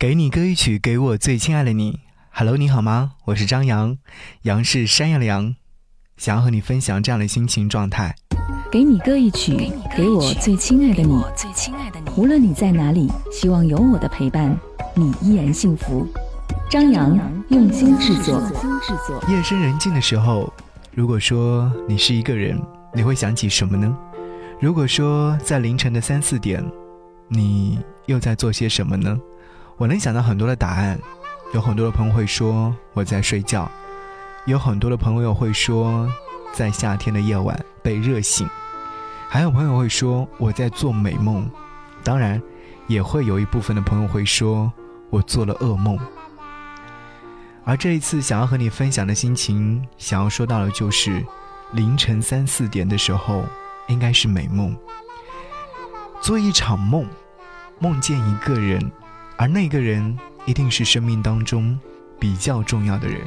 给你歌一曲，给我最亲爱的你。Hello，你好吗？我是张扬，杨是山羊的羊，想要和你分享这样的心情状态。给你歌一曲，给我最亲爱的你。无论你在哪里，希望有我的陪伴，你依然幸福。张扬用心制作。夜深人静的时候，如果说你是一个人，你会想起什么呢？如果说在凌晨的三四点，你又在做些什么呢？我能想到很多的答案，有很多的朋友会说我在睡觉，有很多的朋友会说在夏天的夜晚被热醒，还有朋友会说我在做美梦，当然，也会有一部分的朋友会说我做了噩梦。而这一次想要和你分享的心情，想要说到的就是凌晨三四点的时候，应该是美梦，做一场梦，梦见一个人。而那个人一定是生命当中比较重要的人。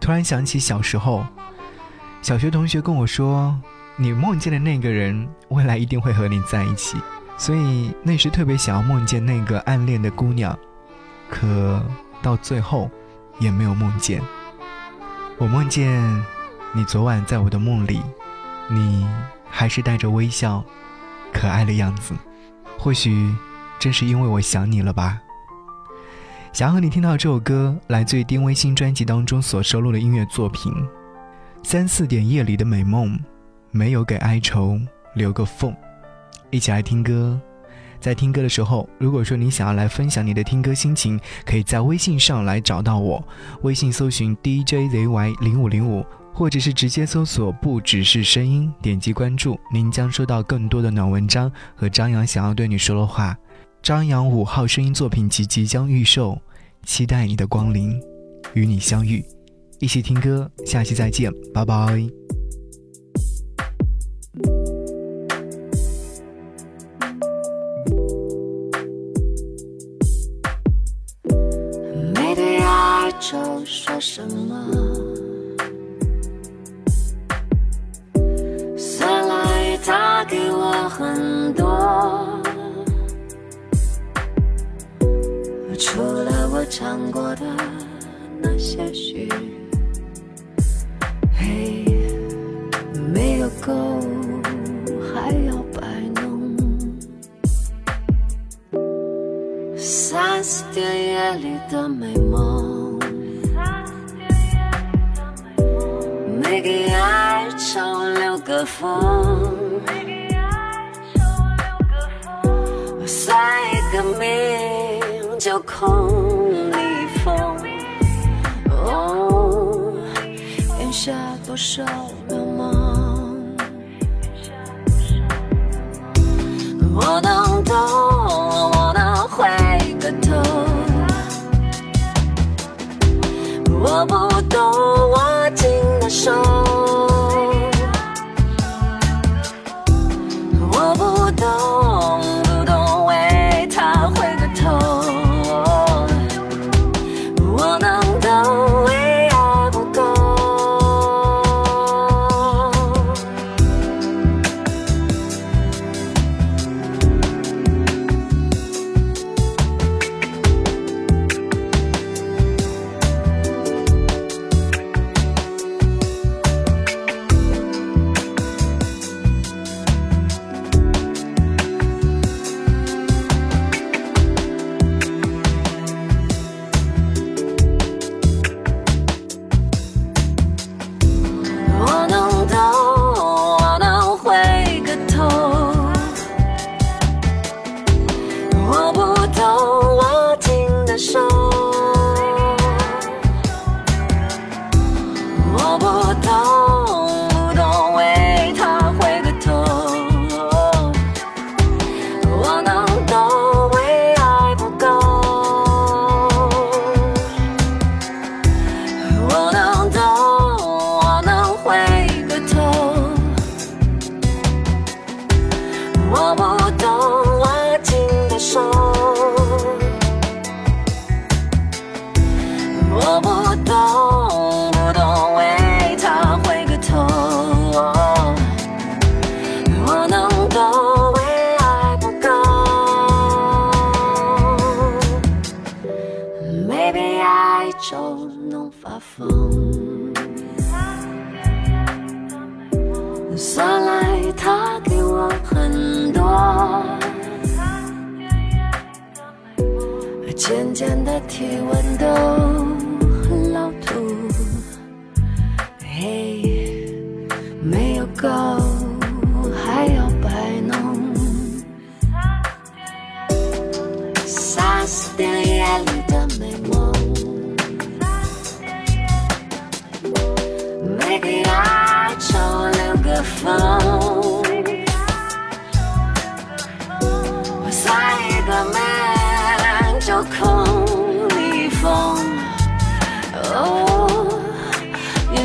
突然想起小时候，小学同学跟我说：“你梦见的那个人，未来一定会和你在一起。”所以那时特别想要梦见那个暗恋的姑娘，可到最后也没有梦见。我梦见你昨晚在我的梦里，你还是带着微笑、可爱的样子。或许正是因为我想你了吧。想要和你听到这首歌，来自于丁薇新专辑当中所收录的音乐作品。三四点夜里的美梦，没有给哀愁留个缝。一起来听歌，在听歌的时候，如果说你想要来分享你的听歌心情，可以在微信上来找到我，微信搜寻 DJZY 零五零五，或者是直接搜索不只是声音，点击关注，您将收到更多的暖文章和张扬想要对你说的话。张扬五号声音作品集即将预售，期待你的光临，与你相遇，一起听歌，下期再见，拜拜。没对爱愁说什么，过的那些许，嘿，没有够，还要摆弄。三四点夜里的美梦，没给爱愁留个缝，算一个命。就空多少渺茫，我能懂，我能回个头，我不懂，握紧的手。我不懂拉紧的手，我不懂，不懂为他回个头，我能懂为爱不够，maybe 爱就能发疯。算来他给我很。渐渐的体温都很老土。嘿，没有够，还要摆弄。三四点夜里的美梦，每个哀愁留个缝，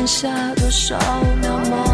下多少渺茫